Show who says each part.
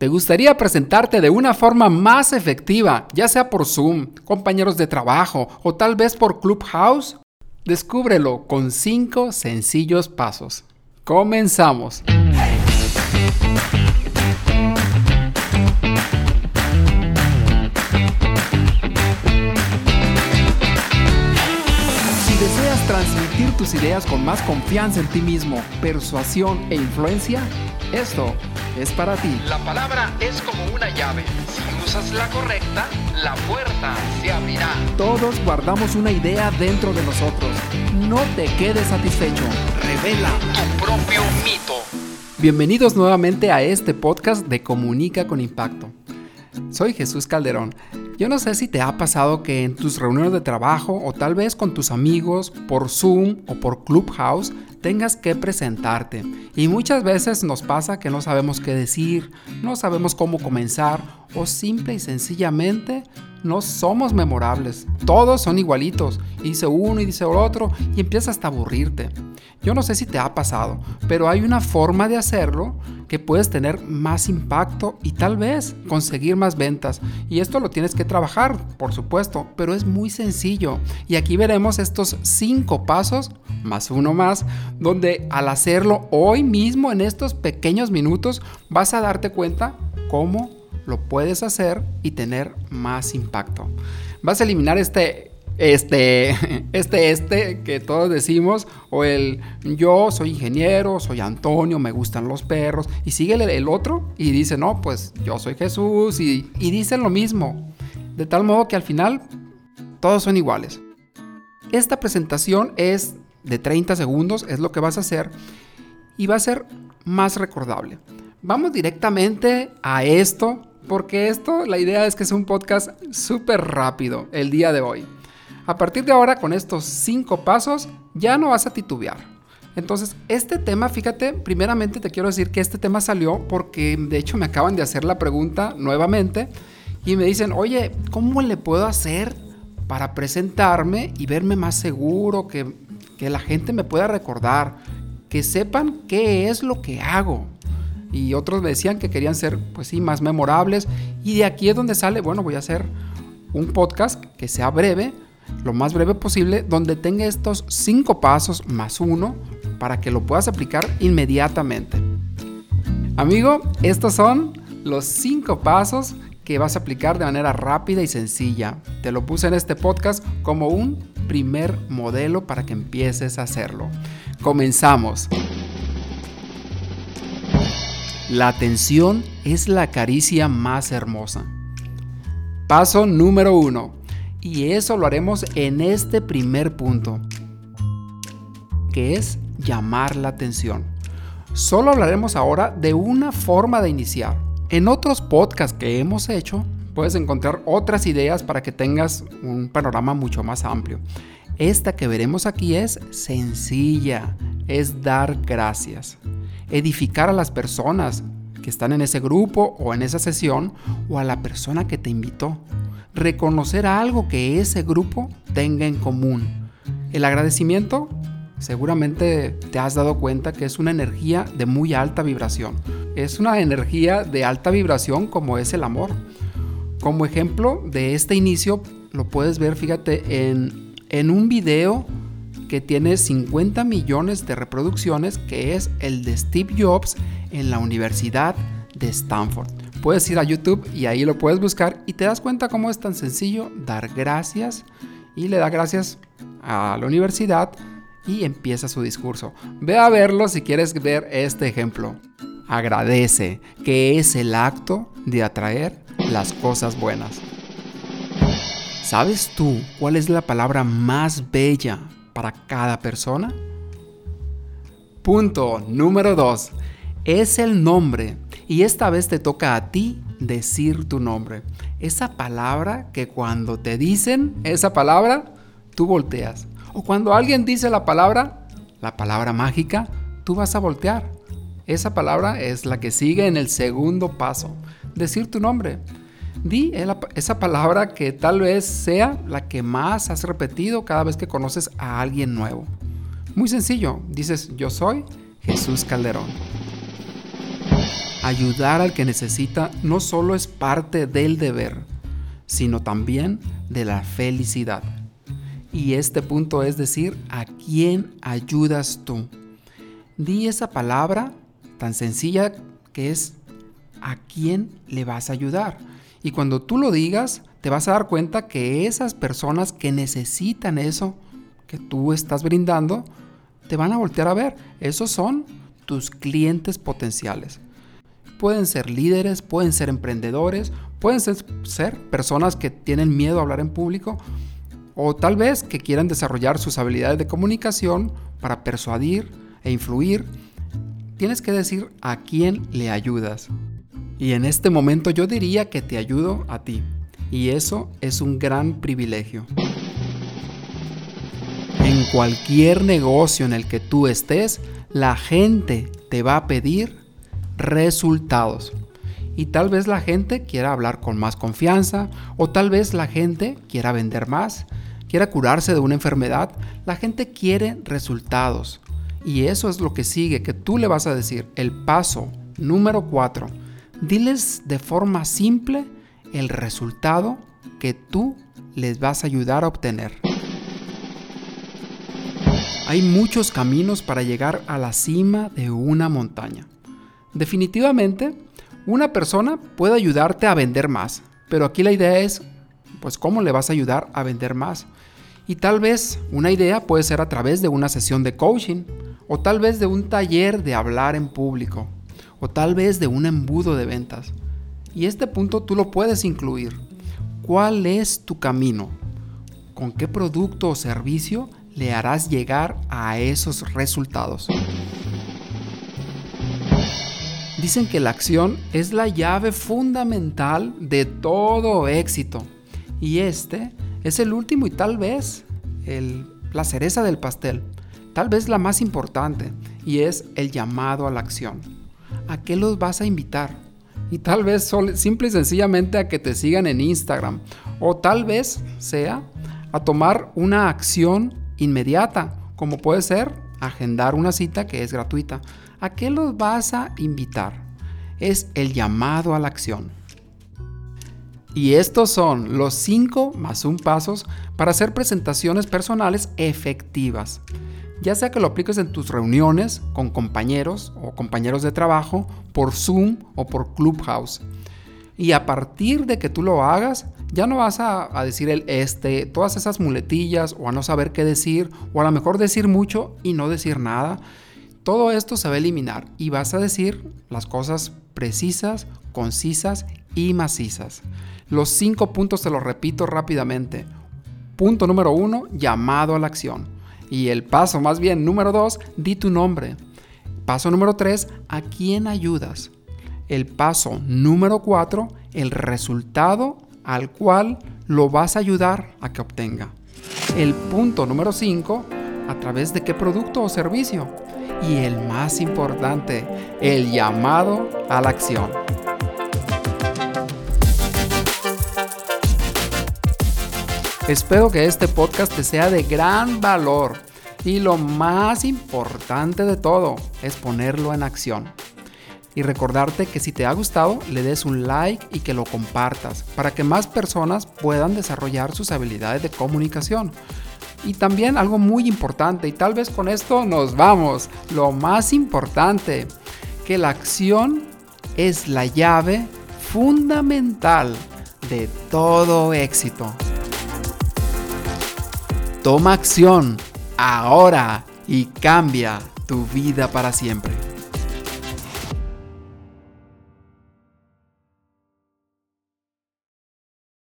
Speaker 1: ¿Te gustaría presentarte de una forma más efectiva, ya sea por Zoom, compañeros de trabajo o tal vez por Clubhouse? Descúbrelo con 5 sencillos pasos. Comenzamos. Si deseas transmitir tus ideas con más confianza en ti mismo, persuasión e influencia, esto es para ti.
Speaker 2: La palabra es como una llave. Si usas la correcta, la puerta se abrirá.
Speaker 1: Todos guardamos una idea dentro de nosotros. No te quedes satisfecho. Revela
Speaker 2: Tu propio mito.
Speaker 1: Bienvenidos nuevamente a este podcast de Comunica con Impacto. Soy Jesús Calderón. Yo no sé si te ha pasado que en tus reuniones de trabajo o tal vez con tus amigos por Zoom o por Clubhouse tengas que presentarte. Y muchas veces nos pasa que no sabemos qué decir, no sabemos cómo comenzar o simple y sencillamente no somos memorables. Todos son igualitos. Y dice uno y dice otro y empieza hasta a aburrirte. Yo no sé si te ha pasado, pero hay una forma de hacerlo que puedes tener más impacto y tal vez conseguir más ventas. Y esto lo tienes que trabajar, por supuesto, pero es muy sencillo. Y aquí veremos estos cinco pasos, más uno más, donde al hacerlo hoy mismo, en estos pequeños minutos, vas a darte cuenta cómo lo puedes hacer y tener más impacto. Vas a eliminar este este, este, este que todos decimos, o el yo soy ingeniero, soy Antonio, me gustan los perros, y sigue el, otro y dice, no, pues yo soy Jesús, y, y dicen lo mismo, de tal modo que al final todos son iguales. Esta presentación es de 30 segundos, es lo que vas a hacer, y va a ser más recordable. Vamos directamente a esto, porque esto, la idea es que es un podcast súper rápido el día de hoy. A partir de ahora, con estos cinco pasos, ya no vas a titubear. Entonces, este tema, fíjate, primeramente te quiero decir que este tema salió porque de hecho me acaban de hacer la pregunta nuevamente y me dicen, oye, ¿cómo le puedo hacer para presentarme y verme más seguro, que, que la gente me pueda recordar, que sepan qué es lo que hago? Y otros me decían que querían ser, pues sí, más memorables. Y de aquí es donde sale, bueno, voy a hacer un podcast que sea breve, lo más breve posible, donde tenga estos cinco pasos más uno para que lo puedas aplicar inmediatamente. Amigo, estos son los cinco pasos que vas a aplicar de manera rápida y sencilla. Te lo puse en este podcast como un primer modelo para que empieces a hacerlo. Comenzamos. La atención es la caricia más hermosa. Paso número uno. Y eso lo haremos en este primer punto, que es llamar la atención. Solo hablaremos ahora de una forma de iniciar. En otros podcasts que hemos hecho, puedes encontrar otras ideas para que tengas un panorama mucho más amplio. Esta que veremos aquí es sencilla, es dar gracias, edificar a las personas que están en ese grupo o en esa sesión o a la persona que te invitó reconocer algo que ese grupo tenga en común. El agradecimiento, seguramente te has dado cuenta que es una energía de muy alta vibración. Es una energía de alta vibración como es el amor. Como ejemplo de este inicio, lo puedes ver, fíjate, en, en un video que tiene 50 millones de reproducciones, que es el de Steve Jobs en la Universidad de Stanford puedes ir a YouTube y ahí lo puedes buscar y te das cuenta cómo es tan sencillo dar gracias y le da gracias a la universidad y empieza su discurso. Ve a verlo si quieres ver este ejemplo. Agradece, que es el acto de atraer las cosas buenas. ¿Sabes tú cuál es la palabra más bella para cada persona? Punto número 2. Es el nombre y esta vez te toca a ti decir tu nombre. Esa palabra que cuando te dicen esa palabra, tú volteas. O cuando alguien dice la palabra, la palabra mágica, tú vas a voltear. Esa palabra es la que sigue en el segundo paso. Decir tu nombre. Di esa palabra que tal vez sea la que más has repetido cada vez que conoces a alguien nuevo. Muy sencillo. Dices, yo soy Jesús Calderón. ayudar al que necesita no solo es parte del deber, sino también de la felicidad. Y este punto es decir, ¿a quién ayudas tú? Di esa palabra tan sencilla que es ¿a quién le vas a ayudar? Y cuando tú lo digas, te vas a dar cuenta que esas personas que necesitan eso que tú estás brindando, te van a voltear a ver. Esos son tus clientes potenciales. Pueden ser líderes, pueden ser emprendedores, pueden ser, personas que tienen miedo a hablar en público o tal vez que quieran desarrollar sus habilidades de comunicación para persuadir e influir. Tienes que decir a quién le ayudas. Y en este momento yo diría que te ayudo a ti. Y eso es un gran privilegio. En cualquier negocio en el que tú estés, la gente te va a pedir resultados. Y tal vez la gente quiera hablar con más confianza o tal vez la gente quiera vender más, quiera curarse de una enfermedad. La gente quiere resultados. Y eso es lo que sigue, que tú le vas a decir. El paso número 4. Diles de forma simple el resultado que tú les vas a ayudar a obtener. Hay muchos caminos para llegar a la cima de una montaña. Definitivamente, una persona puede ayudarte a vender más, pero aquí la idea es, pues, ¿cómo le vas a ayudar a vender más? Y tal vez una idea puede ser a través de una sesión de coaching, o tal vez de un taller de hablar en público, o tal vez de un embudo de ventas. Y este punto tú lo puedes incluir. ¿Cuál es tu camino? ¿Con qué producto o servicio le harás llegar a esos resultados. Dicen que la acción es la llave fundamental de todo éxito. Y este es el último y tal vez el, la cereza del pastel. Tal vez la más importante. Y es el llamado a la acción. ¿A qué los vas a invitar? Y tal vez simple y sencillamente a que te sigan en Instagram. O tal vez sea a tomar una acción inmediata, como puede ser agendar una cita que es gratuita. ¿A qué los vas a invitar? Es el llamado a la acción. Y estos son los 5 más un pasos para hacer presentaciones personales efectivas. Ya sea que lo apliques en tus reuniones con compañeros o compañeros de trabajo, por Zoom o por Clubhouse. Y a partir de que tú lo hagas, ya no vas a, decir el este, todas esas muletillas o a no saber qué decir o a lo mejor decir mucho y no decir nada. Todo esto se va a eliminar y vas a decir las cosas precisas, concisas y macizas. Los cinco puntos te los repito rápidamente. Punto número uno, llamado a la acción. Y el paso más bien número dos, di tu nombre. Paso número tres, ¿a quién ayudas? el paso número 4, el resultado al cual lo vas a ayudar a que obtenga. El punto número 5, a través de qué producto o servicio. Y el más importante, el llamado a la acción. Espero que este podcast te sea de gran valor y lo más importante de todo es ponerlo en acción y recordarte que si te ha gustado le des un like y que lo compartas para que más personas puedan desarrollar sus habilidades de comunicación. Y también algo muy importante, y tal vez con esto nos vamos, lo más importante, que la acción es la llave fundamental de todo éxito. Toma acción ahora y cambia tu vida para siempre.